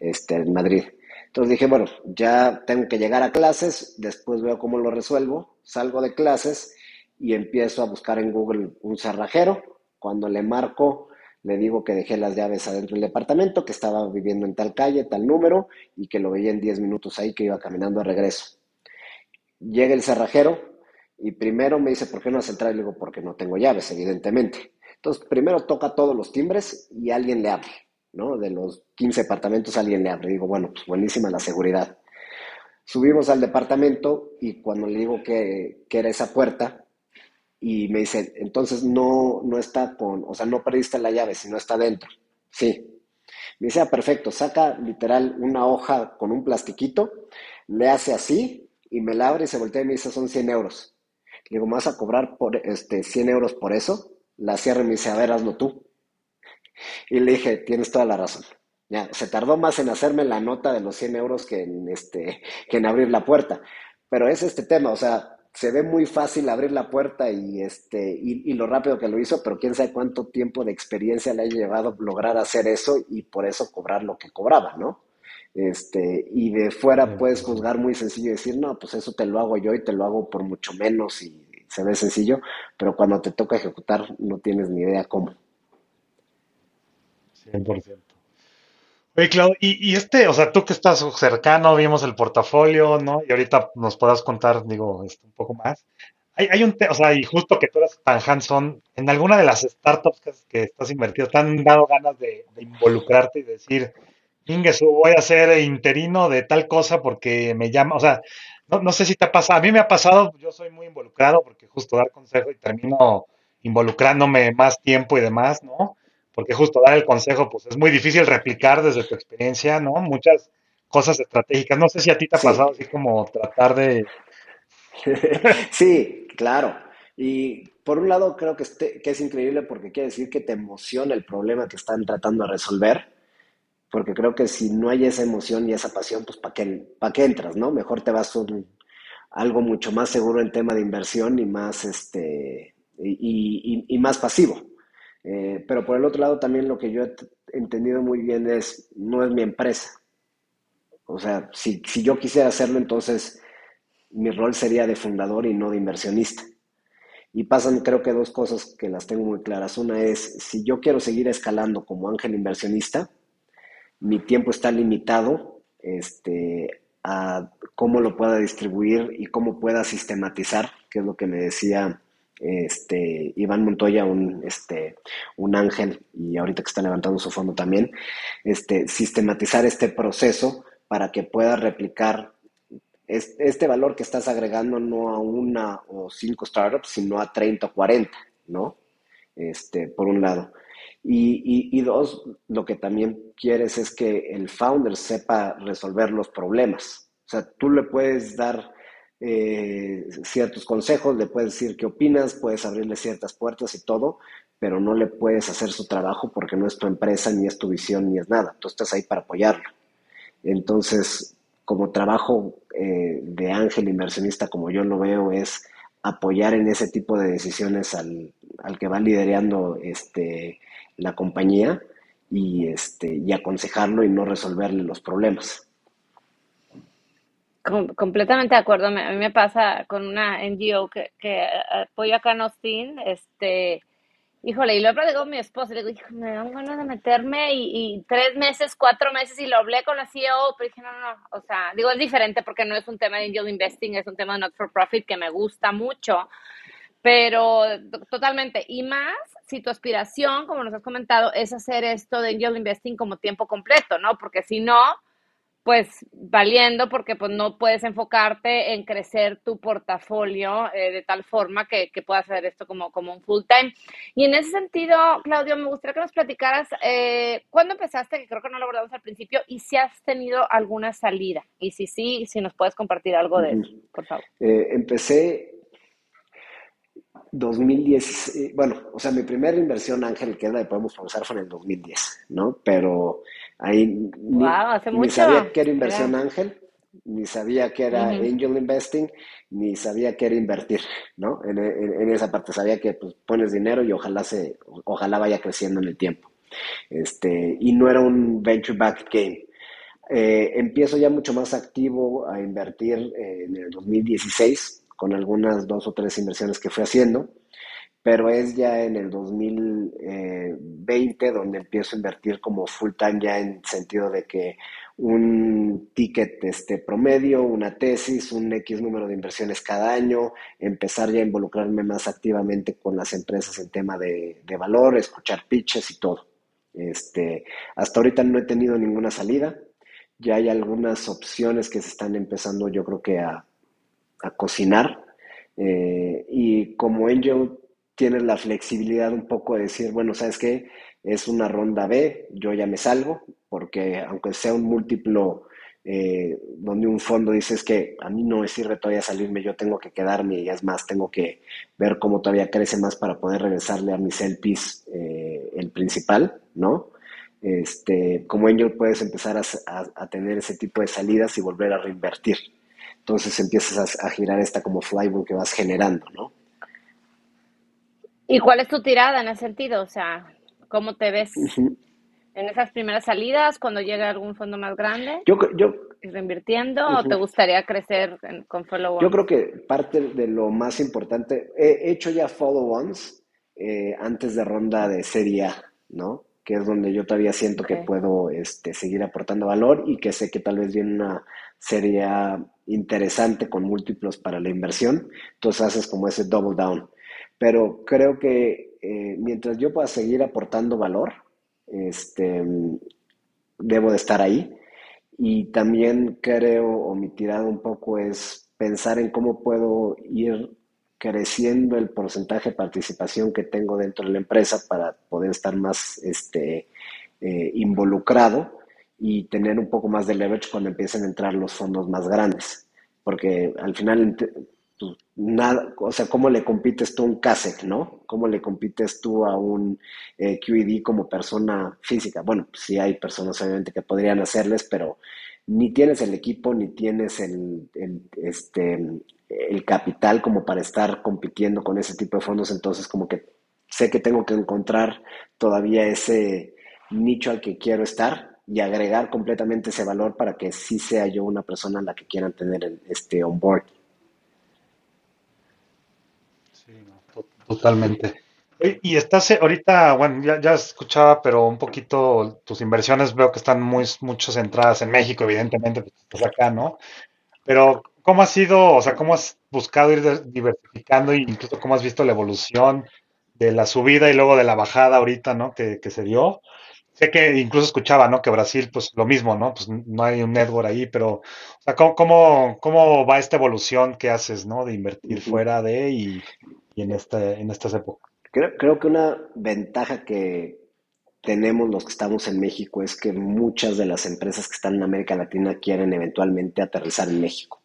este, en Madrid. Entonces dije, bueno, ya tengo que llegar a clases, después veo cómo lo resuelvo, salgo de clases y empiezo a buscar en Google un cerrajero. Cuando le marco, le digo que dejé las llaves adentro del departamento, que estaba viviendo en tal calle, tal número, y que lo veía en 10 minutos ahí, que iba caminando de regreso. Llega el cerrajero y primero me dice, ¿por qué no has entrado? Y le digo, porque no tengo llaves, evidentemente. Entonces, primero toca todos los timbres y alguien le abre, ¿no? De los 15 departamentos alguien le abre. Digo, bueno, pues buenísima la seguridad. Subimos al departamento y cuando le digo que, que era esa puerta, y me dice, entonces no, no está con, o sea, no perdiste la llave, sino está dentro. Sí. Me dice, ah, perfecto, saca literal una hoja con un plastiquito, le hace así y me la abre y se voltea y me dice, son 100 euros. Le digo, ¿me vas a cobrar por este, 100 euros por eso? La cierra y me dice, a ver, hazlo tú. Y le dije, tienes toda la razón. Ya, se tardó más en hacerme la nota de los 100 euros que en, este, que en abrir la puerta. Pero es este tema, o sea, se ve muy fácil abrir la puerta y, este, y, y, lo rápido que lo hizo, pero quién sabe cuánto tiempo de experiencia le haya llevado lograr hacer eso y por eso cobrar lo que cobraba, ¿no? Este, y de fuera puedes juzgar muy sencillo y decir, no, pues eso te lo hago yo y te lo hago por mucho menos y se ve sencillo, pero cuando te toca ejecutar no tienes ni idea cómo. 100%. Oye, Claudio, y, este, o sea, tú que estás cercano, vimos el portafolio, ¿no? Y ahorita nos podrás contar, digo, esto un poco más. Hay, hay un, o sea, y justo que tú eres tan hands-on, en alguna de las startups que, estás invertido, ¿te han dado ganas de, de involucrarte y decir, Ingesu, voy a ser interino de tal cosa porque me llama, o sea, no, no sé si te ha pasado, a mí me ha pasado, yo soy muy involucrado porque justo dar consejo y termino involucrándome más tiempo y demás, ¿no? Porque justo dar el consejo, pues es muy difícil replicar desde tu experiencia, ¿no? Muchas cosas estratégicas. No sé si a ti te ha Sí, pasado así como tratar de... <laughs> sí, claro. Y por un lado creo que, este- que es increíble porque quiere decir que te emociona el problema que están tratando de resolver, porque creo que si no hay esa emoción y esa pasión, pues ¿para qué, para qué entras, no? Mejor te vas a un- algo mucho más seguro en tema de inversión y más, este, y, y- y más pasivo. Eh, pero por el otro lado también lo que yo he entendido muy bien es, no es mi empresa. O sea, si, si yo quisiera hacerlo, entonces mi rol sería de fundador y no de inversionista. Y pasan, creo que dos cosas que las tengo muy claras. Una es, si yo quiero seguir escalando como ángel inversionista, mi tiempo está limitado este, a cómo lo pueda distribuir y cómo pueda sistematizar, que es lo que me decía este, Iván Montoya, un, este, un ángel, y ahorita que está levantando su fondo también, este, sistematizar este proceso para que pueda replicar es- este valor que estás agregando no a una o cinco startups, sino a 30 o 40, ¿no? Este, por un lado. Y, y, y dos, lo que también quieres es que el founder sepa resolver los problemas. O sea, tú le puedes dar eh, ciertos consejos, le puedes decir qué opinas, puedes abrirle ciertas puertas y todo, pero no le puedes hacer su trabajo porque no es tu empresa, ni es tu visión, ni es nada. Tú estás ahí para apoyarlo. Entonces, como trabajo eh, de ángel inversionista, como yo lo veo, es apoyar en ese tipo de decisiones al, al que va liderando este, la compañía y, este, y aconsejarlo y no resolverle los problemas. Com- completamente de acuerdo. Me- a mí me pasa con una NGO que, que apoyo acá en Austin, este, Híjole, y lo he platicado con mi esposa, le digo, me dan ganas de meterme y, y, tres meses, cuatro meses, y lo hablé con la CEO, pero dije, no, no, o sea, digo, es diferente porque no es un tema de angel investing, es un tema de not for profit que me gusta mucho, pero totalmente, y más si tu aspiración, como nos has comentado, es hacer esto de angel investing como tiempo completo, ¿no? Porque si no, pues valiendo porque pues no puedes enfocarte en crecer tu portafolio eh, de tal forma que, que puedas hacer esto como, como un full time. Y en ese sentido, Claudio, me gustaría que nos platicaras eh, cuándo empezaste, que creo que no lo abordamos al principio, y si has tenido alguna salida. Y si sí, si nos puedes compartir algo de eso, por favor. Eh, empecé 2010, bueno, o sea, mi primera inversión, Ángel, que es la de Podemos Pausar, fue en el 2010, ¿no? Pero ahí ni, sabía que era inversión Ángel, ni sabía que era angel investing, ni sabía que era invertir, ¿no? En, esa parte sabía que pues, pones dinero y ojalá se, ojalá vaya creciendo en el tiempo. Este, y no era un venture backed game. Eh, empiezo ya mucho más activo a invertir eh, en el 2016 con algunas dos o tres inversiones que fui haciendo, pero es ya en el 2020 donde empiezo a invertir como full time ya en sentido de que un ticket este, promedio, una tesis, un X número de inversiones cada año, empezar ya a involucrarme más activamente con las empresas en tema de, de valor, escuchar pitches y todo. Este, hasta ahorita no he tenido ninguna salida, ya hay algunas opciones que se están empezando yo creo que a, a cocinar. Eh, y como Angel tienes la flexibilidad un poco de decir, bueno, ¿sabes qué? Es una ronda B, yo ya me salgo, porque aunque sea un múltiplo eh, donde un fondo dice es que a mí no me sirve todavía salirme, yo tengo que quedarme y es más, tengo que ver cómo todavía crece más para poder regresarle a mis LPs eh, el principal, ¿no? Este, como Angel puedes empezar a, a tener ese tipo de salidas y volver a reinvertir. Entonces empiezas a, girar esta como flywheel que vas generando, ¿no? ¿Y cuál es tu tirada en ese sentido? O sea, ¿cómo te ves en esas primeras salidas cuando llega algún fondo más grande? Yo, yo reinvirtiendo o te gustaría crecer con follow-ons? Yo creo que parte de lo más importante, he hecho ya follow-ons eh, antes de ronda de serie A, ¿no? Que es donde yo todavía siento que puedo este, seguir aportando valor y que sé que tal vez viene una serie A interesante con múltiplos para la inversión, entonces haces como ese double down. Pero creo que eh, mientras yo pueda seguir aportando valor, este, debo de estar ahí. Y también creo, o mi tirada un poco es pensar en cómo puedo ir creciendo el porcentaje de participación que tengo dentro de la empresa para poder estar más este, eh, involucrado y tener un poco más de leverage cuando empiecen a entrar los fondos más grandes. Porque al final, o sea, ¿cómo le compites tú a un CASEC, no? ¿Cómo le compites tú a un eh, QED como persona física? Bueno, pues sí hay personas obviamente que podrían hacerles, pero ni tienes el equipo, ni tienes el, el, este, el capital como para estar compitiendo con ese tipo de fondos, entonces como que sé que tengo que encontrar todavía ese nicho al que quiero estar y agregar completamente ese valor para que sí sea yo una persona a la que quieran tener este on board. Sí, totalmente. Y estás eh, ahorita, bueno, ya, ya, escuchaba, pero un poquito tus inversiones veo que están muy mucho centradas en México, evidentemente, pues acá, ¿no? Pero, ¿cómo ha sido, o sea, cómo has buscado ir diversificando e incluso cómo has visto la evolución de la subida y luego de la bajada ahorita, ¿no? Que, que se dio sé que incluso escuchaba, ¿no? Que Brasil, pues lo mismo, ¿no? Pues no hay un network ahí, pero, o sea, ¿cómo, cómo, va esta evolución que haces, ¿no? De invertir fuera de y, en, este, en estas épocas. Creo, creo que una ventaja que tenemos los que estamos en México es que muchas de las empresas que están en América Latina quieren eventualmente aterrizar en México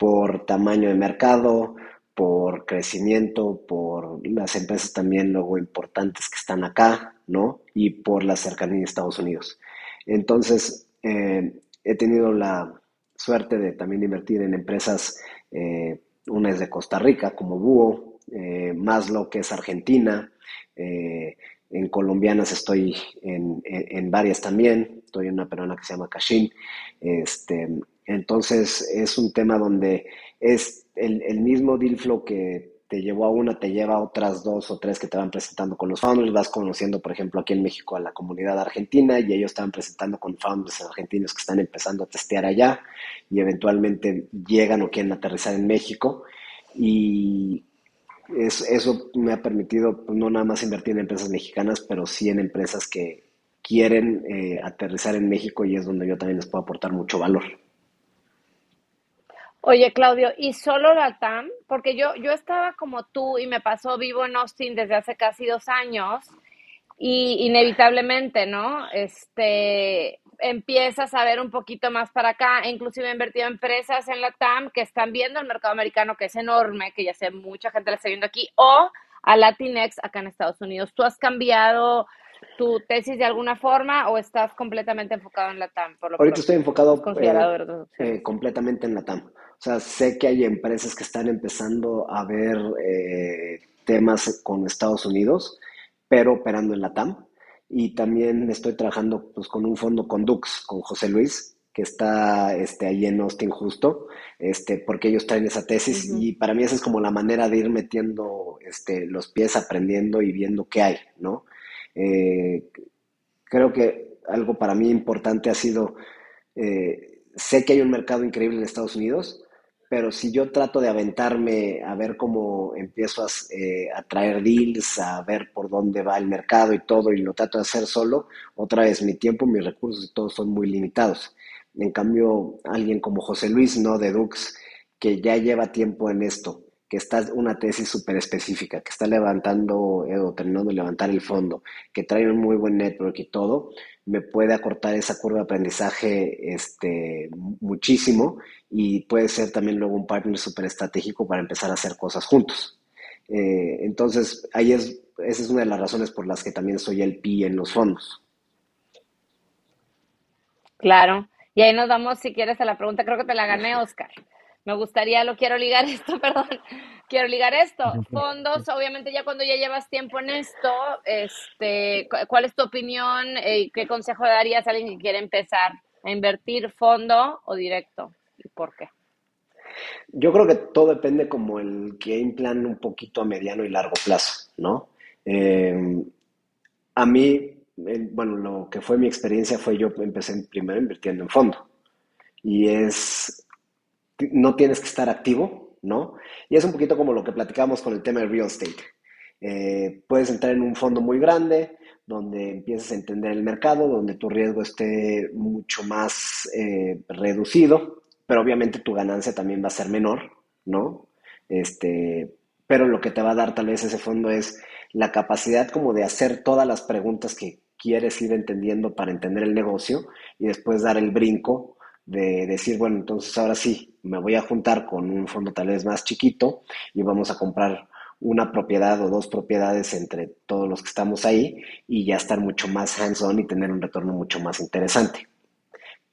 por tamaño de mercado, por crecimiento, por las empresas también luego importantes que están acá, ¿no? Y por la cercanía de Estados Unidos. Entonces, eh, he tenido la suerte de también invertir en empresas, eh, una es de Costa Rica, como Búho, eh, más lo que es Argentina, en colombianas estoy en, varias también, estoy en una peruana que se llama Cashin. Este, entonces, es un tema donde es el, mismo deal que te llevó a una, te lleva a otras dos o tres que te van presentando con los founders. Vas conociendo, por ejemplo, aquí en México a la comunidad argentina y ellos estaban presentando con founders argentinos que están empezando a testear allá y eventualmente llegan o quieren aterrizar en México. Y eso me ha permitido no nada más invertir en empresas mexicanas, pero sí en empresas que quieren eh, aterrizar en México y es donde yo también les puedo aportar mucho valor. Oye, Claudio, ¿y solo la TAM? Porque yo, yo estaba como tú y me pasó vivo en Austin desde hace casi dos años y inevitablemente, ¿no? Este, empiezas a ver un poquito más para acá, inclusive he invertido en empresas en la TAM que están viendo el mercado americano, que es enorme, que ya sé, mucha gente la está viendo aquí, o a Latinx acá en Estados Unidos. ¿Tú has cambiado tu tesis de alguna forma o estás completamente enfocado en la TAM? Por lo Ahorita estoy enfocado eh, eh, completamente en la TAM. O sea, sé que hay empresas que están empezando a ver eh, temas con Estados Unidos, pero operando en la TAM y también estoy trabajando pues, con un fondo con Dux, con José Luis, que está este, ahí en Austin justo, este, porque ellos traen esa tesis y para mí esa es como la manera de ir metiendo este, los pies, aprendiendo y viendo qué hay, ¿no? Eh, creo que algo para mí importante ha sido, eh, sé que hay un mercado increíble en Estados Unidos, pero si yo trato de aventarme a ver cómo empiezo eh, a, traer deals, a ver por dónde va el mercado y todo, y lo trato de hacer solo, otra vez mi tiempo, mis recursos y todo son muy limitados. En cambio, alguien como José Luis, no de Dux, que ya lleva tiempo en esto, que está una tesis súper específica, que está levantando o terminando de levantar el fondo, que trae un muy buen network y todo, me puede acortar esa curva de aprendizaje este, muchísimo y puede ser también luego un partner súper estratégico para empezar a hacer cosas juntos. Eh, entonces, ahí es, esa es una de las razones por las que también soy el PI en los fondos. Claro. Y ahí nos vamos, si quieres, a la pregunta. Creo que te la gané, Oscar. Me gustaría, lo quiero ligar <laughs> esto, perdón, quiero ligar esto. Fondos, obviamente ya cuando ya llevas tiempo en esto, este, ¿cuál es tu opinión y qué consejo darías a alguien que quiere empezar a invertir fondo o directo? ¿Y por qué? Yo creo que todo depende como el game plan un poquito a mediano y largo plazo, ¿no? Eh, a mí, bueno, lo que fue mi experiencia fue yo empecé primero invirtiendo en fondo y es no tienes que estar activo, ¿no? Y es un poquito como lo que platicamos con el tema de real estate. Eh, puedes entrar en un fondo muy grande, donde empieces a entender el mercado, donde tu riesgo esté mucho más eh, reducido, pero obviamente tu ganancia también va a ser menor, ¿no? Este, pero lo que te va a dar tal vez ese fondo es la capacidad como de hacer todas las preguntas que quieres ir entendiendo para entender el negocio y después dar el brinco de decir, bueno, entonces ahora sí, me voy a juntar con un fondo tal vez más chiquito y vamos a comprar una propiedad o dos propiedades entre todos los que estamos ahí y ya estar mucho más hands-on y tener un retorno mucho más interesante,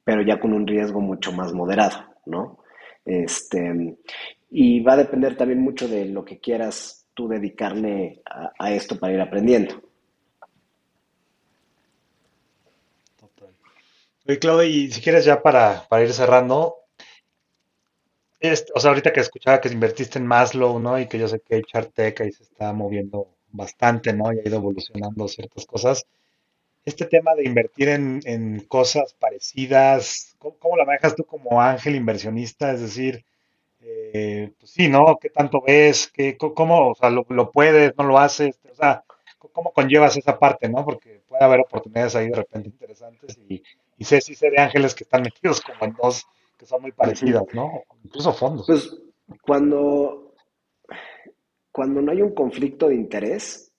pero ya con un riesgo mucho más moderado, ¿no? Este, y va a depender también mucho de lo que quieras tú dedicarle a esto para ir aprendiendo. Oye, Claudia, y si quieres ya para, ir cerrando, o sea, ahorita que escuchaba que invertiste en Maslow, ¿no? Y que yo sé que Chartec ahí se está moviendo bastante, ¿no? Y ha ido evolucionando ciertas cosas. Este tema de invertir en, cosas parecidas, ¿cómo, la manejas tú como ángel inversionista? Es decir, eh, pues sí, ¿no? ¿Qué tanto ves? ¿Qué, ¿Cómo, o sea, lo, lo puedes, no lo haces? O sea, ¿cómo conllevas esa parte, ¿no? Porque puede haber oportunidades ahí de repente interesantes y, y sé, sí sé de ángeles que están metidos como en dos que son muy parecidas, ¿no? Incluso fondos. Pues cuando, cuando no hay un conflicto de interés,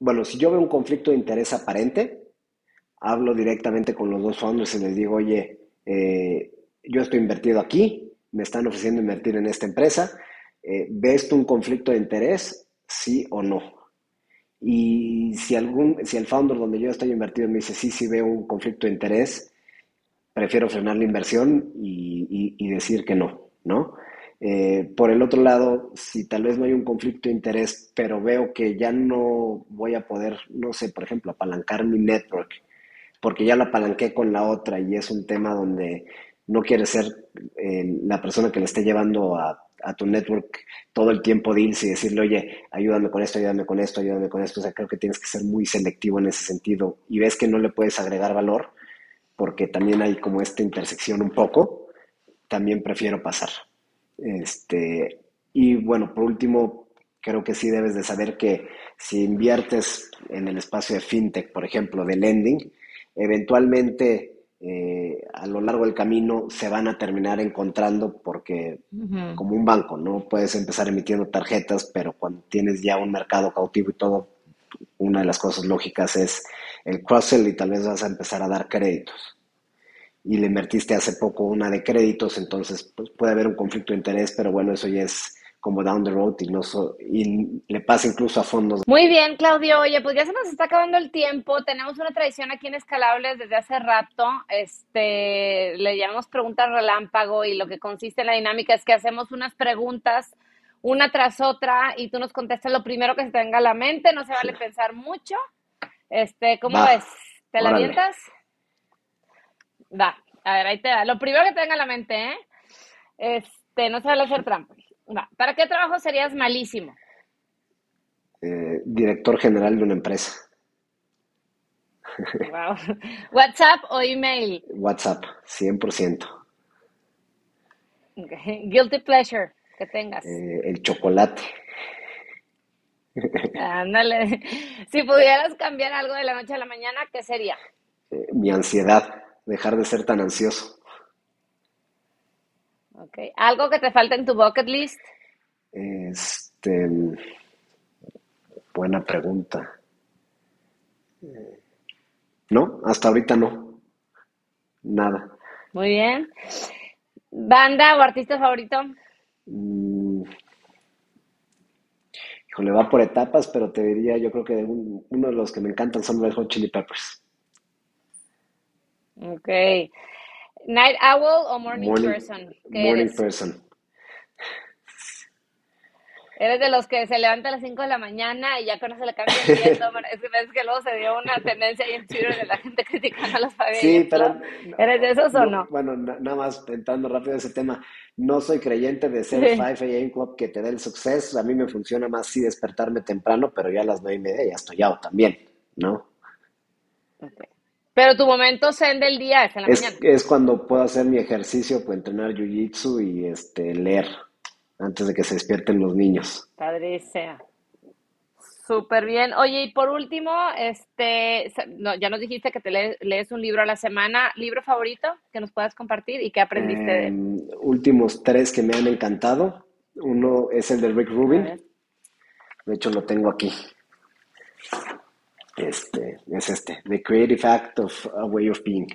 bueno, si yo veo un conflicto de interés aparente, hablo directamente con los dos fondos y les digo, oye, eh, yo estoy invertido aquí, me están ofreciendo invertir en esta empresa, eh, ¿ves tú un conflicto de interés? Sí o no. Y si, algún, si el founder donde yo estoy invertido me dice, sí, sí veo un conflicto de interés, prefiero frenar la inversión y, decir que no, ¿no? Eh, por el otro lado, si tal vez no hay un conflicto de interés, pero veo que ya no voy a poder, no sé, por ejemplo, apalancar mi network, porque ya lo apalanqué con la otra y es un tema donde No quieres ser eh, la persona que le esté llevando a, tu network todo el tiempo deals y decirle, oye, ayúdame con esto, ayúdame con esto, ayúdame con esto. O sea, creo que tienes que ser muy selectivo en ese sentido y ves que no le puedes agregar valor porque también hay como esta intersección un poco, también prefiero pasar. Este, y bueno, por último, creo que sí debes de saber que si inviertes en el espacio de fintech, por ejemplo, de lending, eventualmente eh, a lo largo del camino se van a terminar encontrando porque como un banco, ¿no? Puedes empezar emitiendo tarjetas, pero cuando tienes ya un mercado cautivo y todo, una de las cosas lógicas es el cross-sell y tal vez vas a empezar a dar créditos. Y le invertiste hace poco una de créditos, entonces pues, puede haber un conflicto de interés, pero bueno, eso ya es como down the road y, no y le pasa incluso a fondos. Muy bien, Claudio. Oye, pues ya se nos está acabando el tiempo. Tenemos una tradición aquí en Escalables desde hace rato. Este, le llamamos preguntas relámpago y lo que consiste en la dinámica es que hacemos unas preguntas una tras otra y tú nos contestas lo primero que se te venga a la mente. No se vale pensar mucho. Este, ¿cómo ves? ¿Te la avientas? Va, a ver, ahí te da. Lo primero que te venga a la mente, ¿eh? Este, no se vale hacer trampa. ¿Para qué trabajo serías malísimo? Eh, director general de una empresa. <laughs> ¿WhatsApp o email? WhatsApp, 100%. Guilty pleasure que tengas. Eh, el chocolate. <laughs> Ándale. Si pudieras cambiar algo de la noche a la mañana, ¿qué sería? Eh, mi ansiedad, dejar de ser tan ansioso. Okay. ¿Algo que te falta en tu bucket list? Este, buena pregunta. No, hasta ahorita no. Nada. Muy bien. ¿Banda o artista favorito? Mm. Híjole, va por etapas, pero te diría, yo creo que uno de los que me encantan son los Hot Chili Peppers. Ok. Night owl o morning, person? morning person. Eres de los que se levanta a las 5 de la mañana y ya con eso le cambia el <laughs> es que ves que luego se dio una tendencia ahí en Twitter de la gente criticando a los familias. Sí, pero... ¿Eres de esos o no? Bueno, nada más entrando rápido ese tema. No soy creyente de ser 5 AM Club que te dé el suceso. A mí me funciona más sí despertarme temprano, pero ya a las 9 y media ya estoy out también, ¿no? Okay. Pero tu momento zen del día es en la mañana. Es cuando puedo hacer mi ejercicio, puedo entrenar jiu-jitsu y este, leer antes de que se despierten los niños. Padre sea. Súper bien. Oye, y por último, este, ya nos dijiste que te lees, un libro a la semana. ¿Libro favorito que nos puedas compartir y qué aprendiste de él? Em, últimos tres que me han encantado. Uno es el de Rick Rubin. De hecho, lo tengo aquí. Este, es este, The Creative Act of a Way of Being.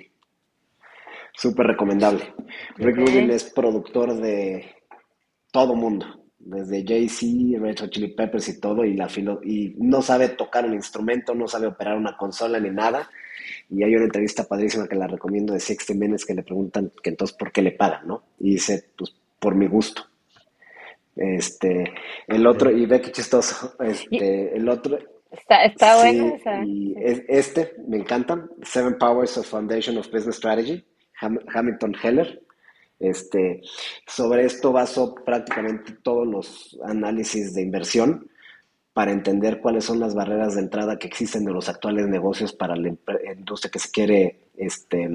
Súper recomendable. Rick Rubin es productor de todo mundo, desde Jay-Z, Red Hot Chili Peppers y todo, y, la y no sabe tocar un instrumento, no sabe operar una consola ni nada. Y hay una entrevista padrísima que la recomiendo de Sixty Minutes que le preguntan que entonces por qué le pagan, ¿no? Y dice, pues por mi gusto. Este, el otro, y ve qué chistoso, este, el otro, Está, está bueno. Y este me encanta, Seven Powers of Foundation of Business Strategy, Hamilton Heller. Este, sobre esto baso prácticamente todos los análisis de inversión para entender cuáles son las barreras de entrada que existen de los actuales negocios para la industria que se quiere, este,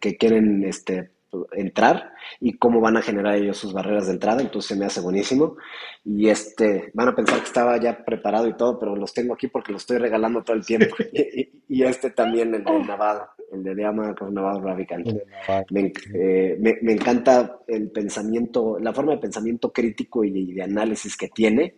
que quieren este, entrar y cómo van a generar ellos sus barreras de entrada, entonces se me hace buenísimo. Y este, van a pensar que estaba ya preparado y todo, pero los tengo aquí porque los estoy regalando todo el tiempo. <laughs> y, este también, el de Naval, el de Diama Naval Ravikant. Me, eh, me, me, encanta el pensamiento, la forma de pensamiento crítico y de análisis que tiene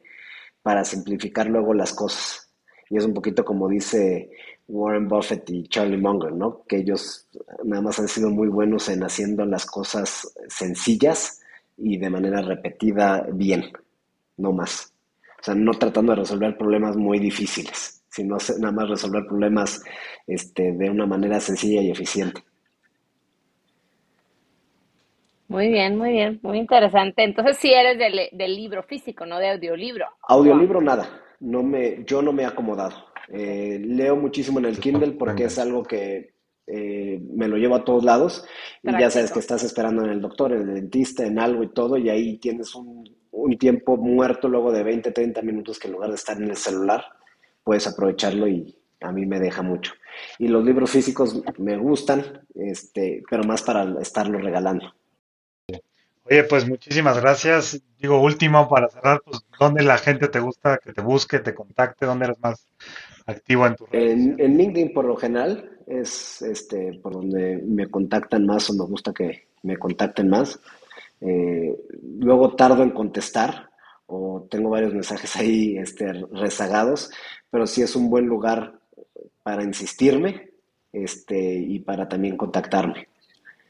para simplificar luego las cosas. Y es un poquito como dice Warren Buffett y Charlie Munger, ¿no? Que ellos nada más han sido muy buenos en haciendo las cosas sencillas y de manera repetida bien, no más. O sea, no tratando de resolver problemas muy difíciles, sino nada más resolver problemas este, de una manera sencilla y eficiente. Muy bien, muy bien, muy interesante. Entonces, sí eres del, libro físico, no de audiolibro. Audiolibro nada, no me, yo no me he acomodado. Eh, leo muchísimo en el Kindle porque es algo que eh, me lo llevo a todos lados y ya sabes que estás esperando en el doctor, en el dentista, en algo y todo, y ahí tienes un, un tiempo muerto luego de 20, 30 minutos que en lugar de estar en el celular, puedes aprovecharlo y a mí me deja mucho. Y los libros físicos me gustan, este, pero más para estarlos regalando. Oye, pues muchísimas gracias. Digo, último para cerrar, pues, ¿dónde la gente te gusta que te busque, te contacte? ¿Dónde eres más activo en tu en, en, LinkedIn, por lo general, es este por donde me contactan más o me gusta que me contacten más. Eh, luego tardo en contestar o tengo varios mensajes <laughs> ahí este, rezagados, pero sí es un buen lugar para insistirme este, y para también contactarme.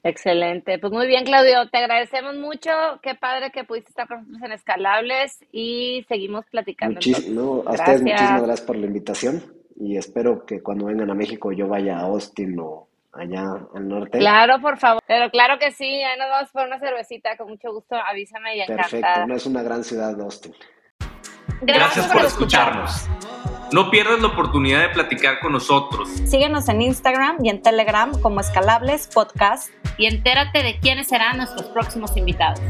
Excelente. Pues muy bien, Claudio. Te agradecemos mucho. Qué padre que pudiste estar con nosotros en Escalables y seguimos platicando. Muchísimo, a ustedes muchísimas gracias por la invitación y espero que cuando vengan a México yo vaya a Austin o allá al norte. Claro, por favor. Pero claro que sí, ahí nos vamos por una cervecita. Con mucho gusto, avísame y encantada. Perfecto, no es una gran ciudad Austin. Gracias, por, escucharnos. No pierdas la oportunidad de platicar con nosotros. Síguenos en Instagram y en Telegram como Escalables Podcast y entérate de quiénes serán nuestros próximos invitados.